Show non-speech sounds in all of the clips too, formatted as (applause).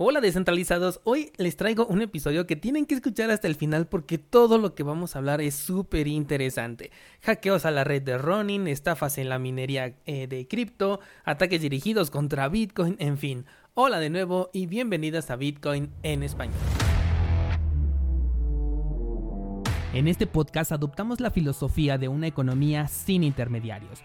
Hola descentralizados, hoy les traigo un episodio que tienen que escuchar hasta el final porque todo lo que vamos a hablar es súper interesante. Hackeos a la red de Ronin, estafas en la minería eh, de cripto, ataques dirigidos contra Bitcoin, en fin. Hola de nuevo y bienvenidas a Bitcoin en español. En este podcast adoptamos la filosofía de una economía sin intermediarios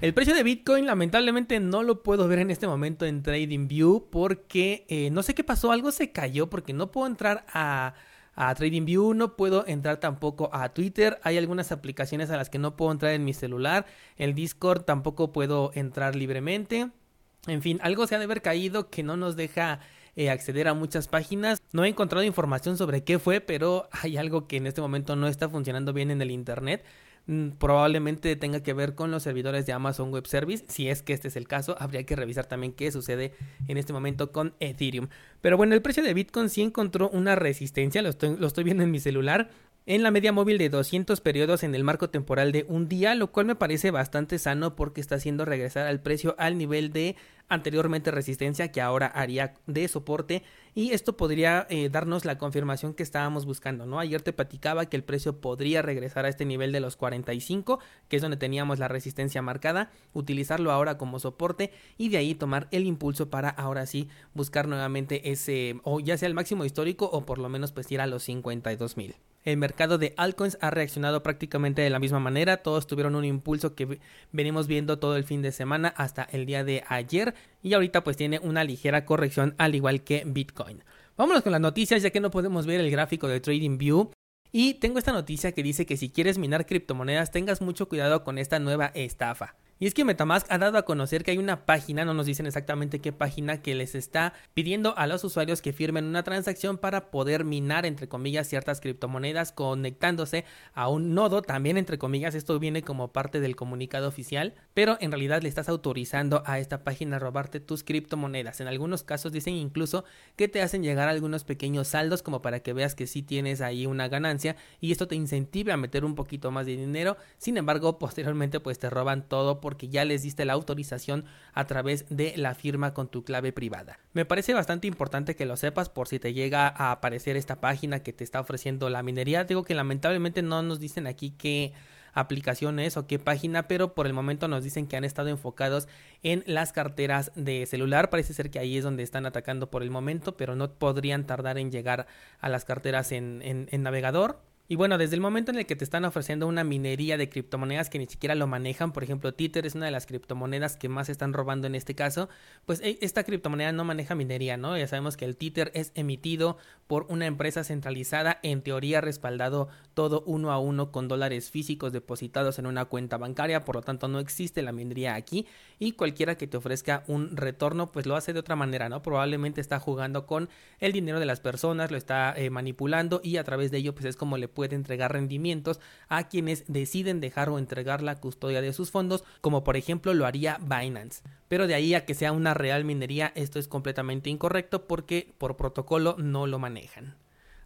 El precio de Bitcoin lamentablemente no lo puedo ver en este momento en TradingView porque eh, no sé qué pasó, algo se cayó porque no puedo entrar a, TradingView, no puedo entrar tampoco a Twitter, hay algunas aplicaciones a las que no puedo entrar en mi celular, el Discord tampoco puedo entrar libremente, en fin, algo se ha de haber caído que no nos deja eh, acceder a muchas páginas. No he encontrado información sobre qué fue, pero hay algo que en este momento no está funcionando bien en el Internet. Mm, probablemente tenga que ver con los servidores de Amazon Web Service. Si es que este es el caso, habría que revisar también qué sucede en este momento con Ethereum. Pero bueno, el precio de Bitcoin sí encontró una resistencia, lo estoy, lo estoy viendo en mi celular en la media móvil de 200 periodos en el marco temporal de un día, lo cual me parece bastante sano porque está haciendo regresar al precio al nivel de anteriormente resistencia que ahora haría de soporte y esto podría eh, darnos la confirmación que estábamos buscando, ¿no? Ayer te platicaba que el precio podría regresar a este nivel de los 45, que es donde teníamos la resistencia marcada, utilizarlo ahora como soporte y de ahí tomar el impulso para ahora sí buscar nuevamente ese o ya sea el máximo histórico o por lo menos pues ir a los 52 mil. El mercado de altcoins ha reaccionado prácticamente de la misma manera. Todos tuvieron un impulso que venimos viendo todo el fin de semana hasta el día de ayer. Y ahorita pues tiene una ligera corrección al igual que Bitcoin. Vámonos con las noticias ya que no podemos ver el gráfico de TradingView. Y tengo esta noticia que dice que si quieres minar criptomonedas tengas mucho cuidado con esta nueva estafa. Y es que Metamask ha dado a conocer que hay una página, no nos dicen exactamente qué página, que les está pidiendo a los usuarios que firmen una transacción para poder minar, entre comillas, ciertas criptomonedas conectándose a un nodo. También, entre comillas, esto viene como parte del comunicado oficial, pero en realidad le estás autorizando a esta página a robarte tus criptomonedas. En algunos casos dicen incluso que te hacen llegar algunos pequeños saldos como para que veas que sí tienes ahí una ganancia y esto te incentive a meter un poquito más de dinero. Sin embargo, (laughs) posteriormente pues te roban todo porque ya les diste la autorización a través de la firma con tu clave privada. Me parece bastante importante que lo sepas por si te llega a aparecer esta página que te está ofreciendo la minería. Digo que lamentablemente no nos dicen aquí qué aplicación es o qué página, pero por el momento nos dicen que han estado enfocados en las carteras de celular. Parece ser que ahí es donde están atacando por el momento, pero no podrían tardar en llegar a las carteras en, en navegador. Y bueno, desde el momento en el que te están ofreciendo una minería de criptomonedas que ni siquiera lo manejan, por ejemplo, Tether es una de las criptomonedas que más están robando en este caso, pues e, esta criptomoneda no maneja minería, ¿no? Ya sabemos que el Tether es emitido por una empresa centralizada, en teoría respaldado todo uno a uno con dólares físicos depositados en una cuenta bancaria, por lo tanto no existe la minería aquí y cualquiera que te ofrezca un retorno, pues lo hace de otra manera, ¿no? Probablemente está jugando con el dinero de las personas, lo está eh, manipulando y a través de ello, pues es como le puede entregar rendimientos a quienes deciden dejar o entregar la custodia de sus fondos, como por ejemplo lo haría Binance. Pero de ahí a que sea una real minería, esto es completamente incorrecto porque por protocolo no lo manejan.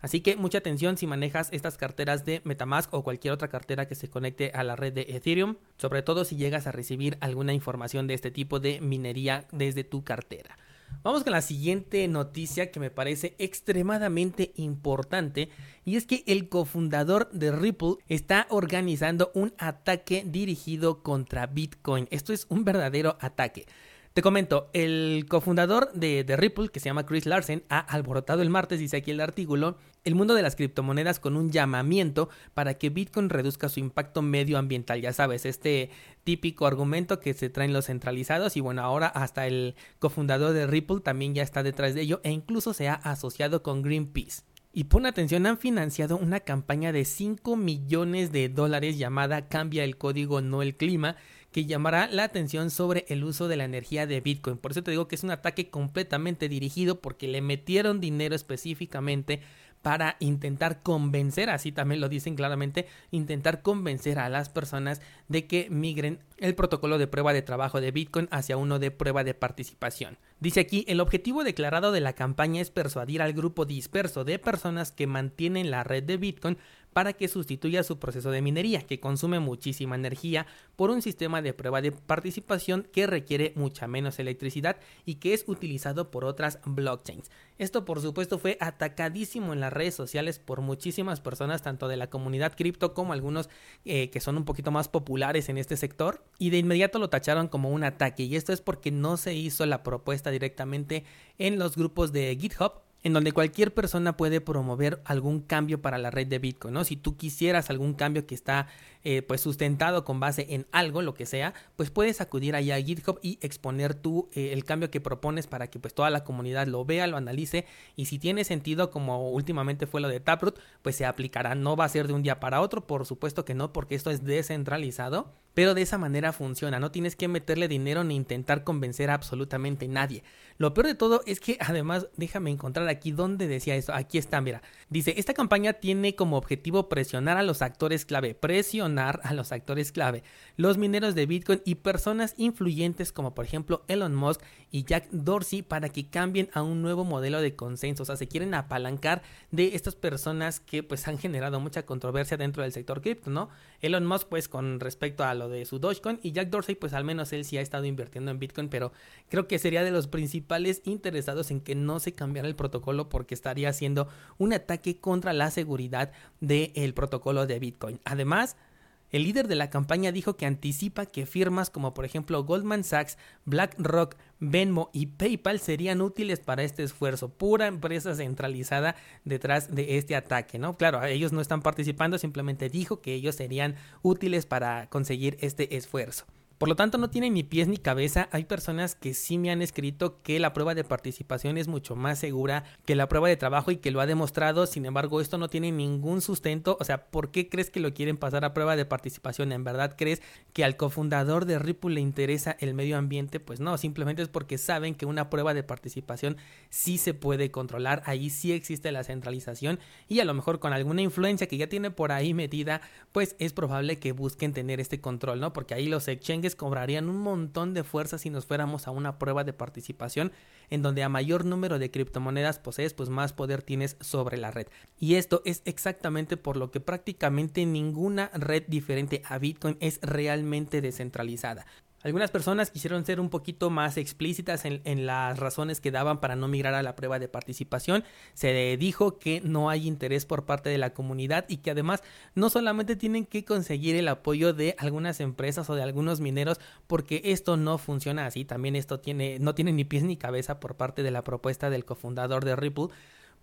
Así que mucha atención si manejas estas carteras de Metamask o cualquier otra cartera que se conecte a la red de Ethereum, sobre todo si llegas a recibir alguna información de este tipo de minería desde tu cartera. Vamos con la siguiente noticia que me parece extremadamente importante y es que el cofundador de Ripple está organizando un ataque dirigido contra Bitcoin. Esto es un verdadero ataque. Te comento, el cofundador de, Ripple, que se llama Chris Larsen, ha alborotado el martes, dice aquí el artículo, el mundo de las criptomonedas con un llamamiento para que Bitcoin reduzca su impacto medioambiental. Ya sabes, este típico argumento que se traen los centralizados y bueno, ahora hasta el cofundador de Ripple también ya está detrás de ello e incluso se ha asociado con Greenpeace. Y pon atención, han financiado una campaña de 5 millones de dólares llamada Cambia el código, no el clima, que llamará la atención sobre el uso de la energía de Bitcoin. Por eso te digo que es un ataque completamente dirigido porque le metieron dinero específicamente para intentar convencer, así también lo dicen claramente, intentar convencer a las personas de que migren el protocolo de prueba de trabajo de Bitcoin hacia uno de prueba de participación. Dice aquí, el objetivo declarado de la campaña es persuadir al grupo disperso de personas que mantienen la red de Bitcoin para que sustituya su proceso de minería, que consume muchísima energía, por un sistema de prueba de participación que requiere mucha menos electricidad y que es utilizado por otras blockchains. Esto por supuesto fue atacadísimo en las redes sociales por muchísimas personas, tanto de la comunidad cripto como algunos eh, que son un poquito más populares en este sector, y de inmediato lo tacharon como un ataque, y esto es porque no se hizo la propuesta directamente en los grupos de GitHub en donde cualquier persona puede promover algún cambio para la red de Bitcoin, ¿no? Si tú quisieras algún cambio que está eh, pues sustentado con base en algo, lo que sea, pues puedes acudir ahí a GitHub y exponer tú eh, el cambio que propones para que pues toda la comunidad lo vea, lo analice. Y si tiene sentido como últimamente fue lo de Taproot, pues se aplicará, no va a ser de un día para otro, por supuesto que no, porque esto es descentralizado, pero de esa manera funciona, no tienes que meterle dinero ni intentar convencer a absolutamente nadie. Lo peor de todo es que además, déjame encontrar aquí donde decía esto, aquí está, mira, dice, esta campaña tiene como objetivo presionar a los actores clave, presionar a los actores clave, los mineros de Bitcoin y personas influyentes como por ejemplo Elon Musk y Jack Dorsey para que cambien a un nuevo modelo de consenso, o sea, se quieren apalancar de estas personas que pues han generado mucha controversia dentro del sector cripto, ¿no? Elon Musk pues con respecto a de su Dogecoin y Jack Dorsey pues al menos él sí ha estado invirtiendo en Bitcoin, pero creo que sería de los principales interesados en que no se cambiara el protocolo porque estaría haciendo un ataque contra la seguridad del protocolo de Bitcoin. Además, el líder de la campaña dijo que anticipa que firmas como por ejemplo Goldman Sachs, BlackRock, Venmo y PayPal serían útiles para este esfuerzo. Pura empresa centralizada detrás de este ataque, ¿no? Claro, ellos no están participando, simplemente dijo que ellos serían útiles para conseguir este esfuerzo. Por lo tanto, no tiene ni pies ni cabeza. Hay personas que sí me han escrito que la prueba de participación es mucho más segura que la prueba de trabajo y que lo ha demostrado. Sin embargo, esto no tiene ningún sustento. O sea, ¿por qué crees que lo quieren pasar a prueba de participación? ¿En verdad crees que al cofundador de Ripple le interesa el medio ambiente? Pues no, simplemente es porque saben que una prueba de participación sí se puede controlar. Ahí sí existe la centralización y a lo mejor con alguna influencia que ya tiene por ahí metida, pues es probable que busquen tener este control, ¿no? Porque ahí los exchanges cobrarían un montón de fuerza si nos fuéramos a una prueba de participación en donde a mayor número de criptomonedas posees, pues más poder tienes sobre la red. Y esto es exactamente por lo que prácticamente ninguna red diferente a Bitcoin es realmente descentralizada. Algunas personas quisieron ser un poquito más explícitas en, las razones que daban para no migrar a la prueba de participación. Se dijo que no hay interés por parte de la comunidad y que además no solamente tienen que conseguir el apoyo de algunas empresas o de algunos mineros porque esto no funciona así. También esto tiene, no tiene ni pies ni cabeza por parte de la propuesta del cofundador de Ripple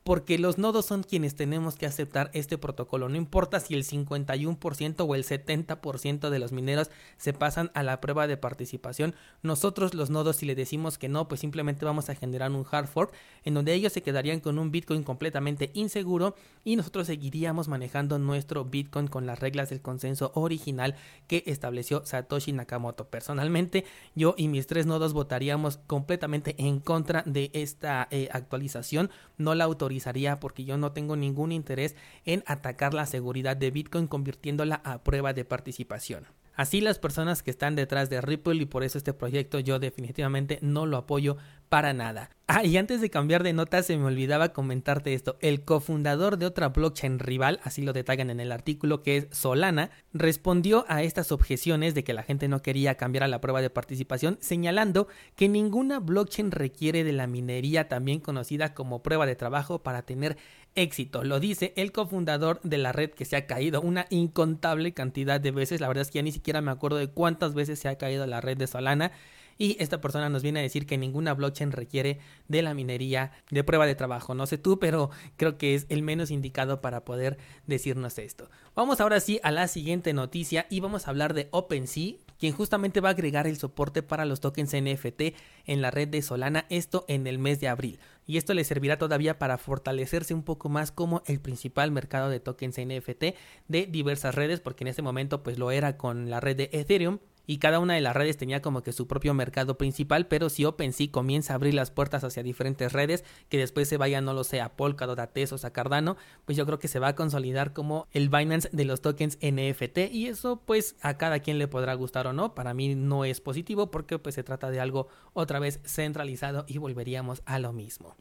porque los nodos son quienes tenemos que aceptar este protocolo. No importa si el 51% o el 70% de los mineros se pasan a la prueba de participación, nosotros los nodos si le decimos que no, pues simplemente vamos a generar un hard fork en donde ellos se quedarían con un Bitcoin completamente inseguro y nosotros seguiríamos manejando nuestro Bitcoin con las reglas del consenso original que estableció Satoshi Nakamoto. Personalmente, yo y mis tres nodos votaríamos completamente en contra de esta eh, actualización. No la autorizaríamos porque yo no tengo ningún interés en atacar la seguridad de Bitcoin convirtiéndola a prueba de participación. Así las personas que están detrás de Ripple y por eso este proyecto yo definitivamente no lo apoyo para nada. Ah, y antes de cambiar de nota se me olvidaba comentarte esto. El cofundador de otra blockchain rival, así lo detallan en el artículo que es Solana, respondió a estas objeciones de que la gente no quería cambiar a la prueba de participación, señalando que ninguna blockchain requiere de la minería también conocida como prueba de trabajo para tener éxito. Lo dice el cofundador de la red que se ha caído una incontable cantidad de veces. La verdad es que ya ni siquiera me acuerdo de cuántas veces se ha caído la red de Solana. Y esta persona nos viene a decir que ninguna blockchain requiere de la minería de prueba de trabajo. No sé tú, pero creo que es el menos indicado para poder decirnos esto. Vamos ahora sí a la siguiente noticia y vamos a hablar de OpenSea, quien justamente va a agregar el soporte para los tokens NFT en la red de Solana, esto en el mes de abril. Y esto le servirá todavía para fortalecerse un poco más como el principal mercado de tokens NFT de diversas redes, porque en este momento pues lo era con la red de Ethereum y cada una de las redes tenía como que su propio mercado principal, pero si OpenSea comienza a abrir las puertas hacia diferentes redes, que después se vaya, no lo sé, a Polkadot, a Tesos, a Cardano, pues yo creo que se va a consolidar como el Binance de los tokens NFT y eso pues a cada quien le podrá gustar o no, para mí no es positivo porque pues se trata de algo otra vez centralizado y volveríamos a lo mismo.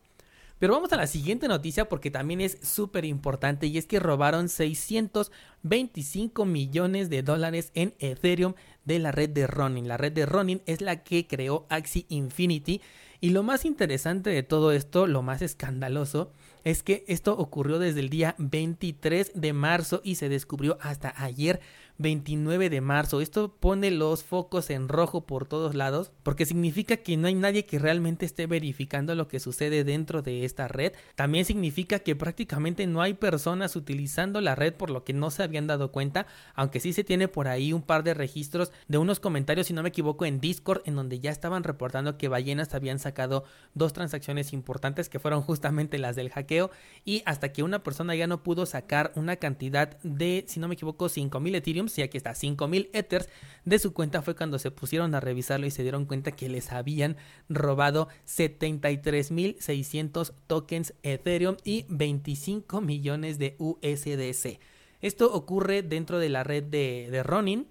Pero vamos a la siguiente noticia porque también es súper importante y es que robaron 625 millones de dólares en Ethereum de la red de Ronin. La red de Ronin es la que creó Axie Infinity y lo más interesante de todo esto, lo más escandaloso, es que esto ocurrió desde el día 23 de marzo y se descubrió hasta ayer 29 de marzo. Esto pone los focos en rojo por todos lados porque significa que no hay nadie que realmente esté verificando lo que sucede dentro de esta red. También significa que prácticamente no hay personas utilizando la red por lo que no se habían dado cuenta, aunque sí se tiene por ahí un par de registros de unos comentarios, si no me equivoco, en Discord en donde ya estaban reportando que ballenas habían sacado dos transacciones importantes que fueron justamente las del hackeo y hasta que una persona ya no pudo sacar una cantidad de, si no me equivoco, 5000 Ethereum y aquí está 5000 Ethers de su cuenta fue cuando se pusieron a revisarlo y se dieron cuenta que les habían robado 73600 tokens Ethereum y 25 millones de USDC. Esto ocurre dentro de la red de, de Ronin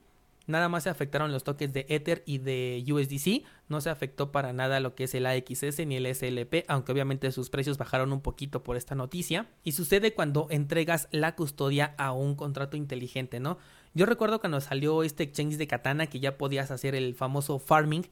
Nada más se afectaron los toques de Ether y de USDC. No se afectó para nada lo que es el AXS ni el SLP, aunque obviamente sus precios bajaron un poquito por esta noticia. Y sucede cuando entregas la custodia a un contrato inteligente, ¿no? Yo recuerdo cuando salió este exchange de Katana que ya podías hacer el famoso farming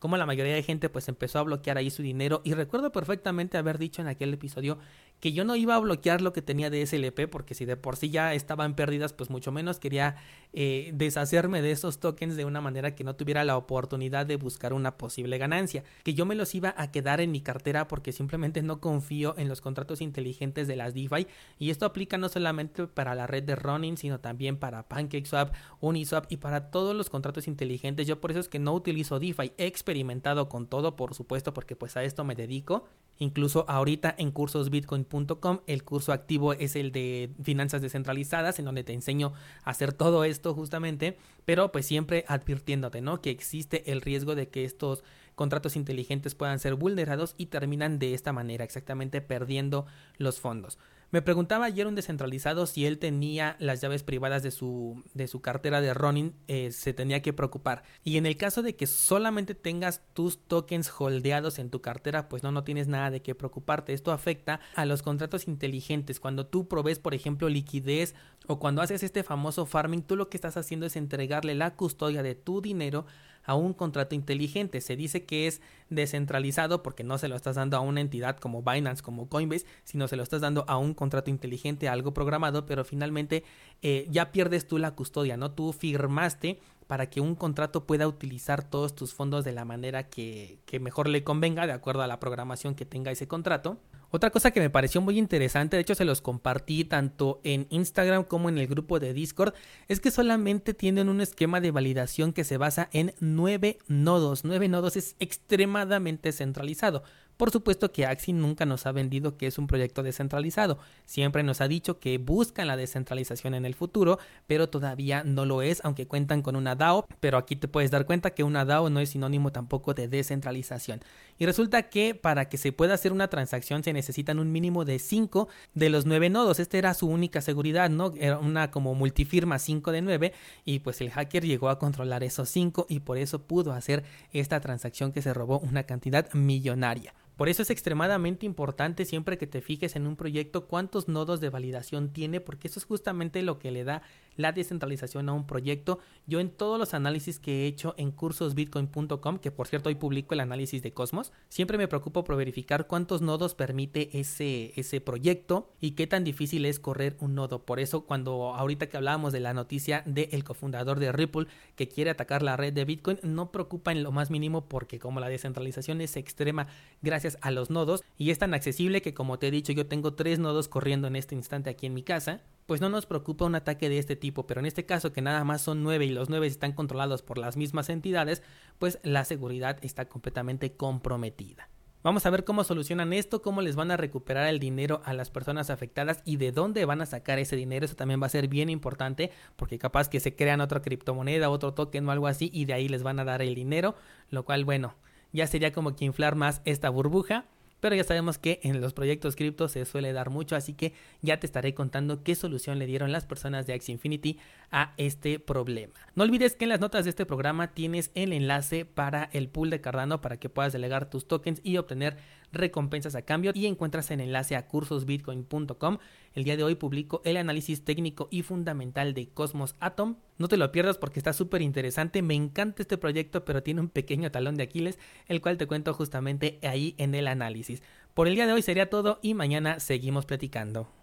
como la mayoría de gente pues empezó a bloquear ahí su dinero. Y recuerdo perfectamente haber dicho en aquel episodio que yo no iba a bloquear lo que tenía de SLP porque si de por sí ya estaban pérdidas pues mucho menos quería eh, deshacerme de esos tokens de una manera que no tuviera la oportunidad de buscar una posible ganancia. Que yo me los iba a quedar en mi cartera porque simplemente no confío en los contratos inteligentes de las DeFi. Y esto aplica no solamente para la red de Ronin sino también para PancakeSwap, Uniswap y para todos los contratos inteligentes. Yo por eso es que no utilizo DeFi. Experimentado con todo por supuesto porque pues a esto me dedico Incluso ahorita en cursosbitcoin.com el curso activo es el de finanzas descentralizadas en donde te enseño a hacer todo esto justamente, pero pues siempre advirtiéndote, ¿no? Que existe el riesgo de que estos contratos inteligentes puedan ser vulnerados y terminan de esta manera, exactamente perdiendo los fondos. Me preguntaba ayer un descentralizado si él tenía las llaves privadas de su, de su cartera de Ronin, eh, se tenía que preocupar. Y en el caso de que solamente tengas tus tokens holdeados en tu cartera, pues no, no tienes nada de qué preocuparte. Esto afecta a los contratos inteligentes. Cuando tú provees, por ejemplo, liquidez o cuando haces este famoso farming, tú lo que estás haciendo es entregarle la custodia de tu dinero a un contrato inteligente. Se dice que es descentralizado porque no se lo estás dando a una entidad como Binance, como Coinbase, sino se lo estás dando a un contrato inteligente, algo programado, pero finalmente eh, ya pierdes tú la custodia, ¿no? Tú firmaste para que un contrato pueda utilizar todos tus fondos de la manera que, que mejor le convenga, de acuerdo a la programación que tenga ese contrato. Otra cosa que me pareció muy interesante, de hecho se los compartí tanto en Instagram como en el grupo de Discord, es que solamente tienen un esquema de validación que se basa en nueve nodos. Nueve nodos es extremadamente centralizado. Por supuesto que Axie nunca nos ha vendido que es un proyecto descentralizado. Siempre nos ha dicho que buscan la descentralización en el futuro, pero todavía no lo es, aunque cuentan con una DAO. Pero aquí te puedes dar cuenta que una DAO no es sinónimo tampoco de descentralización. Y resulta que para que se pueda hacer una transacción se necesitan un mínimo de 5 de los 9 nodos. Esta era su única seguridad, ¿no? Era una como multifirma 5 de 9 y pues el hacker llegó a controlar esos 5 y por eso pudo hacer esta transacción que se robó una cantidad millonaria. Por eso es extremadamente importante siempre que te fijes en un proyecto cuántos nodos de validación tiene, porque eso es justamente lo que le da la descentralización a un proyecto. Yo en todos los análisis que he hecho en cursosbitcoin.com, que por cierto hoy publico el análisis de Cosmos, siempre me preocupo por verificar cuántos nodos permite ese, ese proyecto y qué tan difícil es correr un nodo. Por eso cuando ahorita que hablábamos de la noticia del cofundador de Ripple que quiere atacar la red de Bitcoin, no preocupa en lo más mínimo porque como la descentralización es extrema gracias a los nodos y es tan accesible que como te he dicho yo tengo tres nodos corriendo en este instante aquí en mi casa, pues no nos preocupa un ataque de este tipo, pero en este caso que nada más son nueve y los nueve están controlados por las mismas entidades, pues la seguridad está completamente comprometida. Vamos a ver cómo solucionan esto, cómo les van a recuperar el dinero a las personas afectadas y de dónde van a sacar ese dinero. Eso también va a ser bien importante porque capaz que se crean otra criptomoneda, otro token o algo así y de ahí les van a dar el dinero, lo cual bueno, ya sería como que inflar más esta burbuja. Pero ya sabemos que en los proyectos cripto se suele dar mucho, así que ya te estaré contando qué solución le dieron las personas de Axie Infinity a este problema. No olvides que en las notas de este programa tienes el enlace para el pool de Cardano para que puedas delegar tus tokens y obtener recompensas a cambio y encuentras el enlace a cursosbitcoin.com. El día de hoy publico el análisis técnico y fundamental de Cosmos Atom. No te lo pierdas porque está súper interesante. Me encanta este proyecto, pero tiene un pequeño talón de Aquiles, el cual te cuento justamente ahí en el análisis. Por el día de hoy sería todo y mañana seguimos platicando.